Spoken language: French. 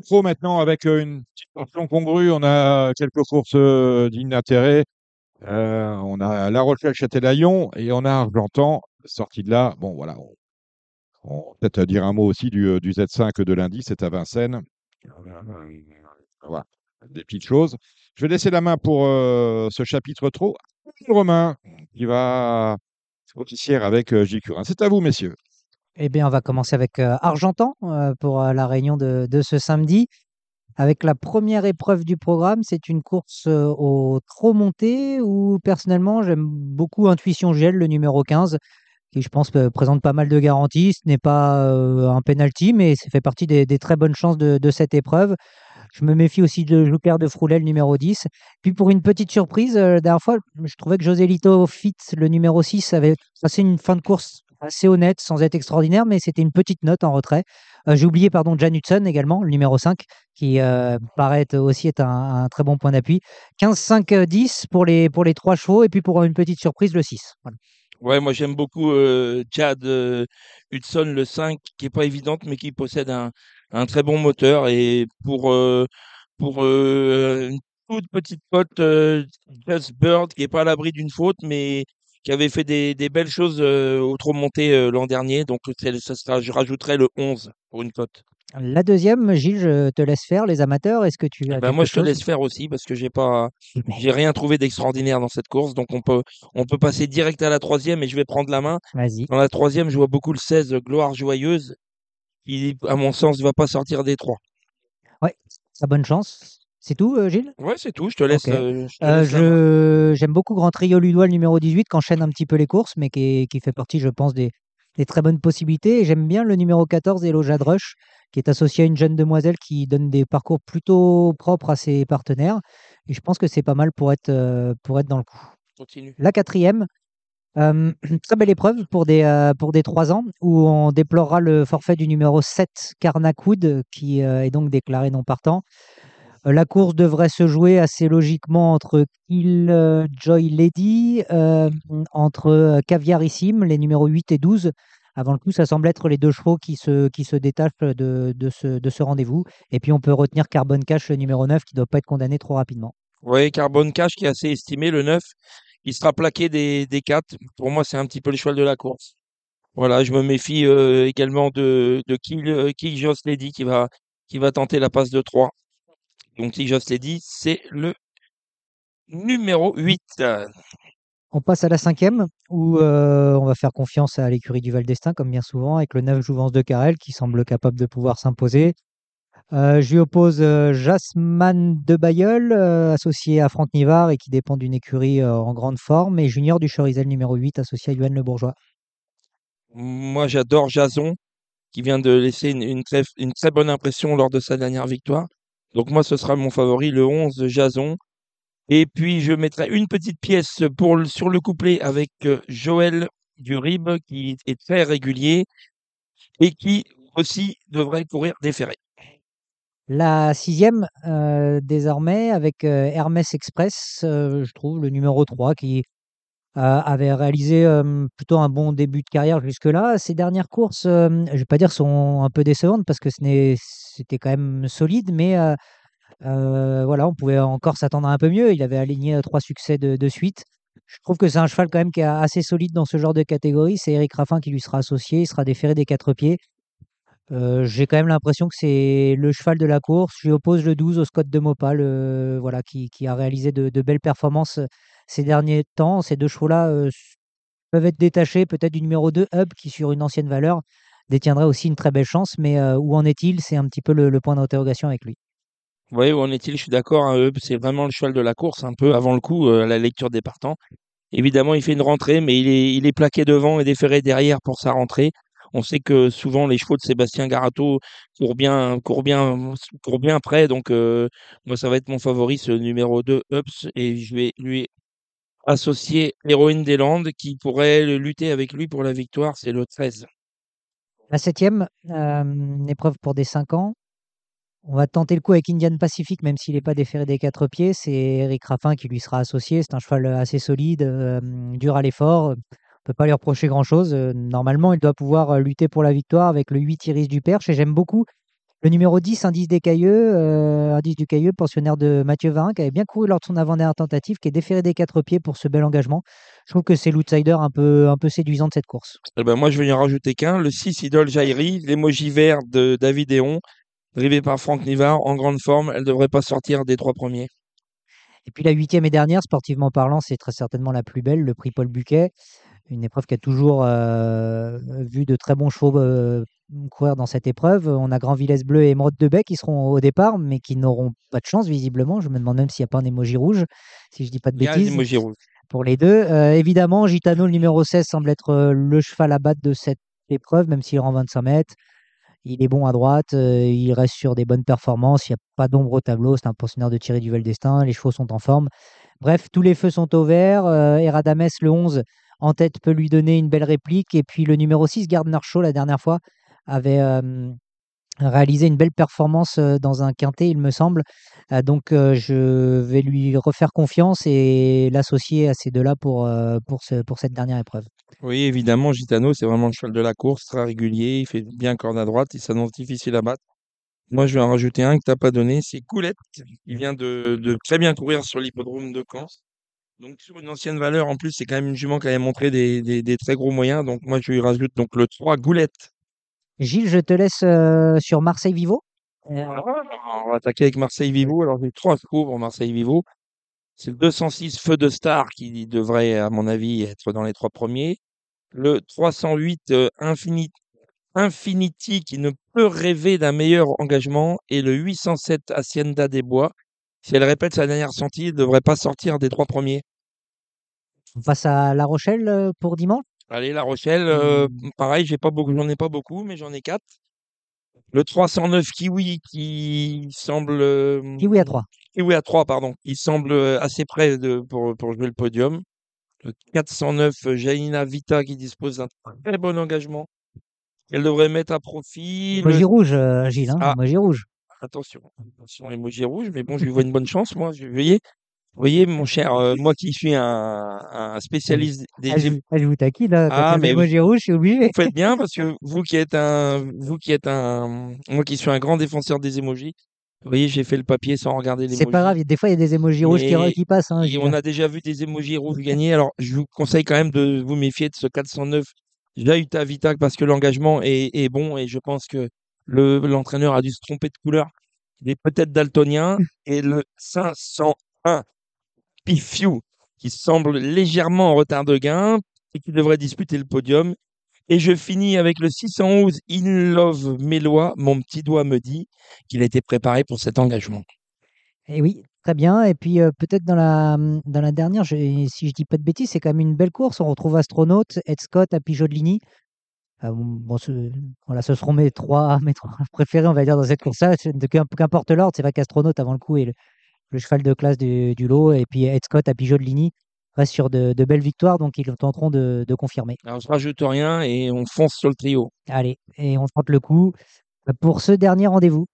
Pro maintenant avec euh, une petite portion congrue. On a quelques courses euh, d'intérêt. Euh, on a La Rochelle Châtelaillon et on a Argentan. Sorti de là, bon voilà. On, on peut-être dire un mot aussi du, euh, du Z5 de lundi, c'est à Vincennes. Voilà, des petites choses. Je vais laisser la main pour ce chapitre trop. Romain qui va officière avec Gilles Curin. C'est à vous, messieurs. Eh bien, on va commencer avec euh, Argentan euh, pour euh, la réunion de, ce samedi. Avec la première épreuve du programme, c'est une course au trop monté où personnellement j'aime beaucoup Intuition Gel, le numéro 15, qui je pense présente pas mal de garanties. Ce n'est pas un penalty, mais ça fait partie des, très bonnes chances de, cette épreuve. Je me méfie aussi de Joker de Froulet, le numéro 10. Puis pour une petite surprise, la dernière fois, je trouvais que Joselito Fit, le numéro 6, avait passé une fin de course assez honnête, sans être extraordinaire, mais c'était une petite note en retrait. Euh, J'ai oublié, pardon, Jan Hudson également, le numéro 5, qui euh, paraît aussi être un, très bon point d'appui. 15, 5, euh, 10 pour les, pour les trois chevaux, et puis pour une petite surprise, le 6. Voilà. Ouais, moi j'aime beaucoup euh, Chad euh, Hudson, le 5, qui est pas évidente, mais qui possède un, un très bon moteur. Et pour, pour une toute petite pote, Just Bird, qui est pas à l'abri d'une faute, mais qui avait fait des, des belles choses euh, au trop monté euh, l'an dernier. Donc ça sera, je rajouterai le 11 pour une cote. La deuxième, Gilles, je te laisse faire, les amateurs. Est-ce que tu as Eh ben, moi je te laisse faire aussi parce que j'ai pas, Mais j'ai rien trouvé d'extraordinaire dans cette course. Donc on peut, on peut passer direct à la troisième et je vais prendre la main. Vas-y. Dans la troisième, je vois beaucoup le 16, Gloire Joyeuse, qui, à mon sens, ne va pas sortir des trois. Ouais, ça bonne chance. C'est tout, euh, Gilles? Ouais, c'est tout. Je te laisse. Euh, je Euh, j'aime beaucoup Grand Trio Ludois, le numéro 18, qui enchaîne un petit peu les courses, mais qui, est- qui fait partie, je pense, des, des très bonnes possibilités. Et j'aime bien le numéro 14, Elo Jadrush, qui est associé à une jeune demoiselle qui donne des parcours plutôt propres à ses partenaires. Et je pense que c'est pas mal pour être, pour être dans le coup. Continue. La quatrième, euh, très belle épreuve pour des, euh, pour des 3 ans, où on déplorera le forfait du numéro 7, Karnakoud, qui euh, est donc déclaré non partant. Euh, La course devrait se jouer assez logiquement entre Killjoy Lady, euh, entre euh, Caviarissime, les numéros 8 et 12. Avant le coup, ça semble être les deux chevaux qui se, qui se détachent de, de ce, de ce rendez-vous. Et puis, on peut retenir Carbon Cash, le numéro 9, qui ne doit pas être condamné trop rapidement. Ouais, Carbone Cash qui est assez estimé, le 9. Il sera plaqué des, des 4. Pour moi, c'est un petit peu le cheval de la course. Voilà, je me méfie également de, de Kill, Kill Lady qui va, qui va tenter la passe de 3. Donc, Kill Joss Lady, c'est le numéro 8. Euh, On passe à la cinquième, où euh, on va faire confiance à l'écurie du Val d'Estaing, comme bien souvent, avec le 9 Jouvence de Carrel, qui semble capable de pouvoir s'imposer. Euh, je lui oppose euh, Jasmine de Bayeul, euh, associé à Franck Nivard et qui dépend d'une écurie en grande forme, et Junior du Chorizel numéro 8, associé à Yoann Le Bourgeois. Moi, j'adore Jason, qui vient de laisser une, une très, une très bonne impression lors de sa dernière victoire. Donc moi, ce sera mon favori, le 11 Jason. Et puis, je mettrai une petite pièce sur le couplet avec euh, Joël Durib, qui est très régulier et qui aussi devrait courir des ferrets. La sixième, euh, désormais, avec euh, Hermès Express, je trouve, le numéro 3, qui avait réalisé plutôt un bon début de carrière jusque-là. Ses dernières courses, je ne vais pas dire sont un peu décevantes parce que c'était quand même solide, mais voilà, on pouvait encore s'attendre à un peu mieux. Il avait aligné trois succès de, suite. Je trouve que c'est un cheval quand même qui est assez solide dans ce genre de catégorie. C'est Eric Raffin qui lui sera associé. Il sera déféré des quatre pieds. J'ai quand même l'impression que c'est le cheval de la course. Je lui oppose le 12 au Scott de Mopal, voilà, qui, qui a réalisé de, belles performances ces derniers temps. Ces deux chevaux-là peuvent être détachés peut-être du numéro 2 Hub, qui sur une ancienne valeur détiendrait aussi une très belle chance. Mais où en est-il? C'est un petit peu le, point d'interrogation avec lui. Voyez où en est-il? Je suis d'accord, hein, Hub, c'est vraiment le cheval de la course, un peu avant le coup, la lecture des partants. Évidemment, il fait une rentrée, mais il est, plaqué devant et déféré derrière pour sa rentrée. On sait que souvent les chevaux de Sébastien Garato courent bien, courent bien, courent bien près. Donc, moi, ça va être mon favori, ce numéro 2, Ups, et je vais lui associer Héroïne des Landes qui pourrait lutter avec lui pour la victoire. C'est le 13. La septième, euh, épreuve pour des 5 ans. On va tenter le coup avec Indian Pacific, même s'il n'est pas déféré des quatre pieds. C'est Eric Raffin qui lui sera associé. C'est un cheval assez solide, euh, dur à l'effort. On ne peut pas lui reprocher grand-chose. Euh, normalement, il doit pouvoir lutter pour la victoire avec le 8 Iris du Perche. Et j'aime beaucoup Le numéro 10, Indice des Cailleux, euh, Indice du Cailleux, pensionnaire de Mathieu Varin, qui avait bien couru lors de son avant-dernière tentative, qui est déféré des quatre pieds pour ce bel engagement. Je trouve que c'est l'outsider un peu, un peu séduisant de cette course. Eh ben, moi, je vais y en rajouter qu'un. Le 6, Idol Jairi, l'émoji vert de David Eon, drivé par Franck Nivard, en grande forme. Elle ne devrait pas sortir des trois premiers. Et puis la huitième et dernière, sportivement parlant, c'est très certainement la plus belle, le prix Paul Buquet. Une épreuve qui a toujours euh, vu de très bons chevaux euh, courir dans cette épreuve. On a Grand Villesse Bleu et Émeraude de Bec qui seront au départ, mais qui n'auront pas de chance visiblement. Je me demande même s'il n'y a pas un émoji rouge, si je dis pas de Il y a un bêtises. emoji rouge. Pour les deux. Euh, évidemment, Gitano, le numéro 16, semble être le cheval à battre de cette épreuve, même s'il rend 25 mètres. Il est bon à droite, il reste sur des bonnes performances, il n'y a pas d'ombre au tableau, c'est un pensionnaire de Thierry Duvel d'Estaing, les chevaux sont en forme. Bref, tous les feux sont au vert. Eradames, le 11, en tête, peut lui donner une belle réplique. Et puis le numéro 6, Gardner Shaw, la dernière fois, avait réalisé une belle performance dans un quintet, il me semble. Euh, donc je vais lui refaire confiance et l'associer à ces deux-là pour, pour, ce- pour cette dernière épreuve. Oui, évidemment, Gitano, c'est vraiment le cheval de la course, très régulier. Il fait bien corde à droite, il s'annonce difficile à battre. Moi, je vais en rajouter un que tu n'as pas donné, c'est Coulette, qui vient de très bien courir sur l'hippodrome de Caen. Donc, sur une ancienne valeur, en plus, c'est quand même une jument qui avait montré des, des- des très gros moyens. Donc, moi, je lui rajoute donc le 3 Goulette. Gilles, je te laisse euh, sur Marseille Vivo. Alors, on va attaquer avec Marseille Vivo. Alors, j'ai trois pour Marseille Vivo. C'est le 206 Feu de Star qui devrait, à mon avis, être dans les trois premiers. Le 308 euh, Infini- Infinity qui ne peut rêver d'un meilleur engagement. Et le 807 Hacienda des Bois. Si elle répète sa dernière sortie, elle ne devrait pas sortir des trois premiers. Face à La Rochelle euh, pour dimanche? Allez, La Rochelle, euh, pareil, j'ai pas beaucoup, j'en ai pas beaucoup, mais j'en ai quatre. Le 309 Kiwi qui semble. euh, Kiwi à 3. Kiwi à 3, pardon. Il semble assez près de, pour, pour jouer le podium. Le 409 euh, Janina Vita qui dispose d'un très bon engagement. Elle devrait mettre à profit. le- Emoji rouge, Gilles. Hein, Ah. emoji rouge. Attention, attention, emoji rouge, mais bon, je lui vois une bonne chance, moi. Je, vous voyez, vous voyez, mon cher, euh, moi qui suis un, un spécialiste des, Ah, je, ah, je vous taquine, là. Ah, mais rouge, je suis obligé. vous faites bien parce que vous qui êtes un, vous qui êtes un, moi qui suis un grand défenseur des emojis, vous voyez, j'ai fait le papier sans regarder les C'est pas grave, des fois il y a des emojis rouges qui, qui passent. Hein, Et on a déjà vu des emojis rouges gagner. Alors, je vous conseille quand même de vous méfier de ce 409 Jahuta Vita parce que l'engagement est, est bon et je pense que le, l'entraîneur a dû se tromper de couleur. Il est peut-être daltonien. Et le 501 Pifiu qui semble légèrement en retard de gain et qui devrait disputer le podium. Et je finis avec le 611 In Love Mélois. Mon petit doigt me dit qu'il a été préparé pour cet engagement. Et Eh oui, très bien. Et puis euh, peut-être dans la, dans la dernière, si je dis pas de bêtises, c'est quand même une belle course. On retrouve Astronaute, Ed Scott, Happy Jodelini. Euh, bon, ce, voilà, ce seront mes trois, mes trois préférés, on va dire, dans cette course-là. Qu'importe l'ordre, c'est vrai qu'Astronaute, avant le coup, est le, le cheval de classe du, du lot. Et puis Ed Scott, Happy Jodelini reste sur de, de belles victoires, donc ils tenteront de, de confirmer. Alors, je rajoute rien et on fonce sur le trio. Allez, et on tente le coup pour ce dernier rendez-vous.